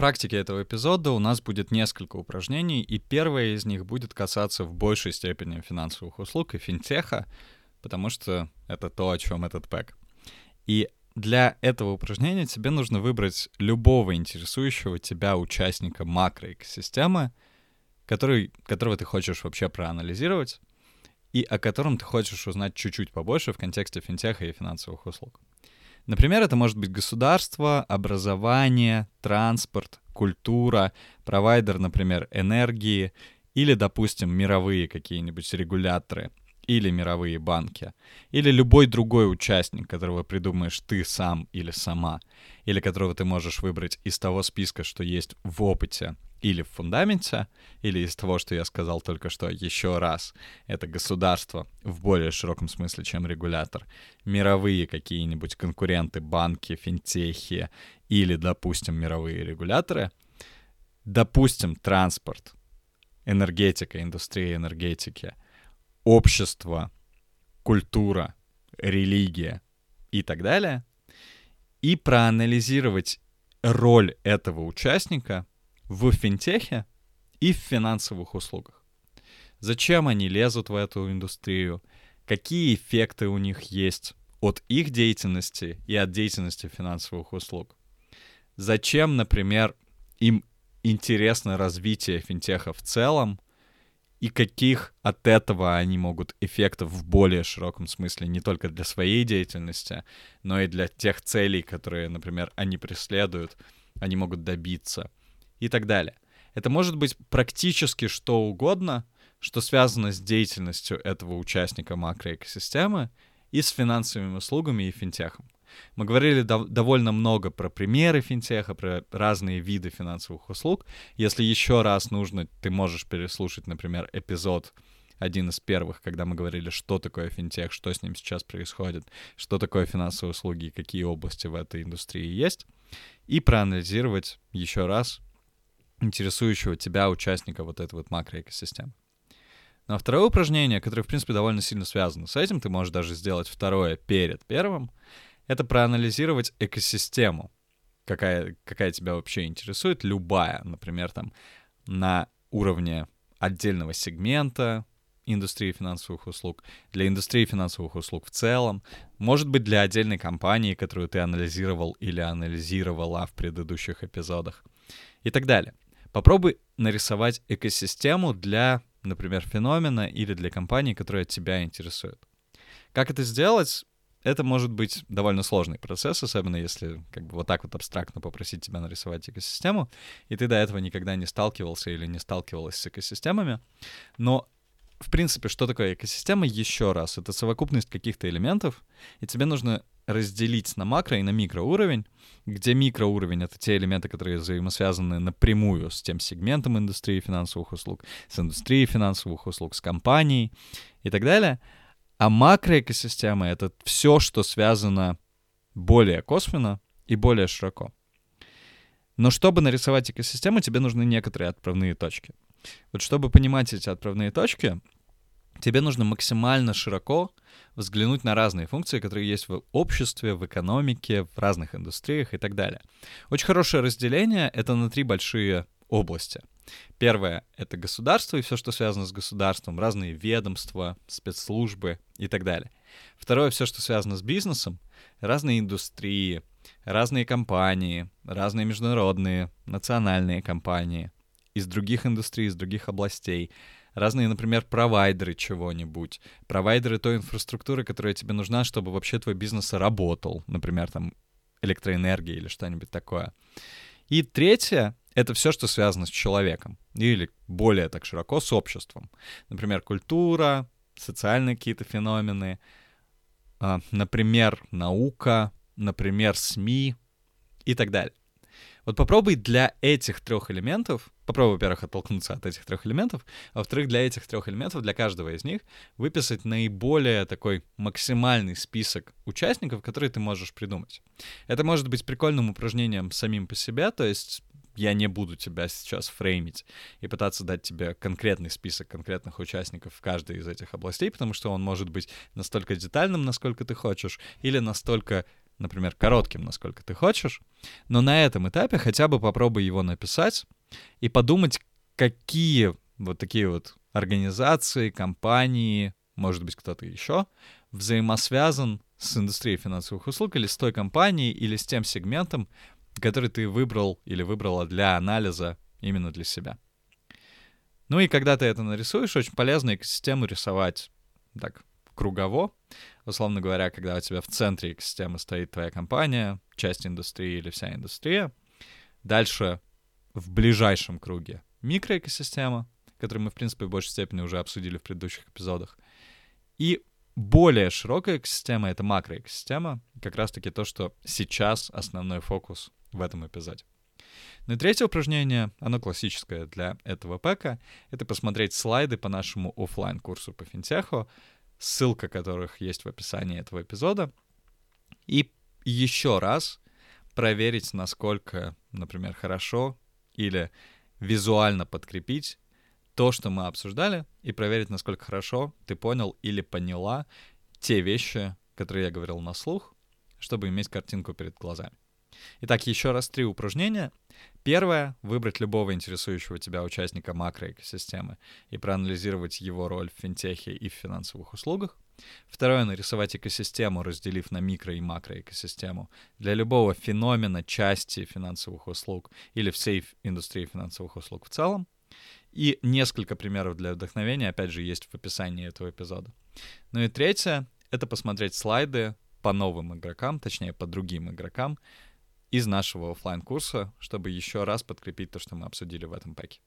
практике этого эпизода у нас будет несколько упражнений, и первое из них будет касаться в большей степени финансовых услуг и финтеха, потому что это то, о чем этот пэк. И для этого упражнения тебе нужно выбрать любого интересующего тебя участника макроэкосистемы, который, которого ты хочешь вообще проанализировать, и о котором ты хочешь узнать чуть-чуть побольше в контексте финтеха и финансовых услуг. Например, это может быть государство, образование, транспорт, культура, провайдер, например, энергии, или, допустим, мировые какие-нибудь регуляторы, или мировые банки, или любой другой участник, которого придумаешь ты сам или сама, или которого ты можешь выбрать из того списка, что есть в опыте или в фундаменте, или из того, что я сказал только что еще раз, это государство в более широком смысле, чем регулятор, мировые какие-нибудь конкуренты, банки, финтехи или, допустим, мировые регуляторы, допустим, транспорт, энергетика, индустрия энергетики, общество, культура, религия и так далее, и проанализировать роль этого участника в финтехе и в финансовых услугах. Зачем они лезут в эту индустрию, какие эффекты у них есть от их деятельности и от деятельности финансовых услуг. Зачем, например, им интересно развитие финтеха в целом, и каких от этого они могут эффектов в более широком смысле не только для своей деятельности, но и для тех целей, которые, например, они преследуют, они могут добиться и так далее. Это может быть практически что угодно, что связано с деятельностью этого участника макроэкосистемы и с финансовыми услугами и финтехом. Мы говорили дов- довольно много про примеры финтеха, про разные виды финансовых услуг. Если еще раз нужно, ты можешь переслушать, например, эпизод один из первых, когда мы говорили, что такое финтех, что с ним сейчас происходит, что такое финансовые услуги и какие области в этой индустрии есть, и проанализировать еще раз интересующего тебя участника вот этой вот макроэкосистемы. Ну а второе упражнение, которое, в принципе, довольно сильно связано с этим, ты можешь даже сделать второе перед первым, это проанализировать экосистему, какая, какая тебя вообще интересует, любая, например, там, на уровне отдельного сегмента индустрии финансовых услуг, для индустрии финансовых услуг в целом, может быть, для отдельной компании, которую ты анализировал или анализировала в предыдущих эпизодах и так далее. Попробуй нарисовать экосистему для, например, феномена или для компании, которая тебя интересует. Как это сделать? Это может быть довольно сложный процесс, особенно если как бы вот так вот абстрактно попросить тебя нарисовать экосистему, и ты до этого никогда не сталкивался или не сталкивалась с экосистемами. Но в принципе, что такое экосистема? Еще раз, это совокупность каких-то элементов, и тебе нужно разделить на макро и на микроуровень, где микроуровень — это те элементы, которые взаимосвязаны напрямую с тем сегментом индустрии финансовых услуг, с индустрией финансовых услуг, с компанией и так далее — а макроэкосистема — это все, что связано более косвенно и более широко. Но чтобы нарисовать экосистему, тебе нужны некоторые отправные точки. Вот чтобы понимать эти отправные точки, тебе нужно максимально широко взглянуть на разные функции, которые есть в обществе, в экономике, в разных индустриях и так далее. Очень хорошее разделение — это на три большие области. Первое — это государство и все, что связано с государством, разные ведомства, спецслужбы и так далее. Второе — все, что связано с бизнесом, разные индустрии, разные компании, разные международные, национальные компании из других индустрий, из других областей, разные, например, провайдеры чего-нибудь, провайдеры той инфраструктуры, которая тебе нужна, чтобы вообще твой бизнес работал, например, там электроэнергия или что-нибудь такое. И третье это все, что связано с человеком. Или более так широко с обществом. Например, культура, социальные какие-то феномены, а, например, наука, например, СМИ и так далее. Вот попробуй для этих трех элементов, попробуй, во-первых, оттолкнуться от этих трех элементов, а во-вторых, для этих трех элементов, для каждого из них, выписать наиболее такой максимальный список участников, которые ты можешь придумать. Это может быть прикольным упражнением самим по себе, то есть я не буду тебя сейчас фреймить и пытаться дать тебе конкретный список конкретных участников в каждой из этих областей, потому что он может быть настолько детальным, насколько ты хочешь, или настолько например, коротким, насколько ты хочешь, но на этом этапе хотя бы попробуй его написать и подумать, какие вот такие вот организации, компании, может быть, кто-то еще, взаимосвязан с индустрией финансовых услуг или с той компанией, или с тем сегментом, который ты выбрал или выбрала для анализа именно для себя. Ну и когда ты это нарисуешь, очень полезно экосистему рисовать так кругово. Условно говоря, когда у тебя в центре экосистемы стоит твоя компания, часть индустрии или вся индустрия. Дальше в ближайшем круге микроэкосистема, которую мы, в принципе, в большей степени уже обсудили в предыдущих эпизодах. И более широкая экосистема — это макроэкосистема, как раз-таки то, что сейчас основной фокус в этом эпизоде. Ну и третье упражнение, оно классическое для этого пэка, это посмотреть слайды по нашему офлайн курсу по финтеху, ссылка которых есть в описании этого эпизода, и еще раз проверить, насколько, например, хорошо или визуально подкрепить то, что мы обсуждали, и проверить, насколько хорошо ты понял или поняла те вещи, которые я говорил на слух, чтобы иметь картинку перед глазами. Итак, еще раз три упражнения. Первое — выбрать любого интересующего тебя участника макроэкосистемы и проанализировать его роль в финтехе и в финансовых услугах. Второе — нарисовать экосистему, разделив на микро- и макроэкосистему для любого феномена части финансовых услуг или всей индустрии финансовых услуг в целом. И несколько примеров для вдохновения, опять же, есть в описании этого эпизода. Ну и третье — это посмотреть слайды по новым игрокам, точнее, по другим игрокам, из нашего офлайн курса чтобы еще раз подкрепить то, что мы обсудили в этом паке.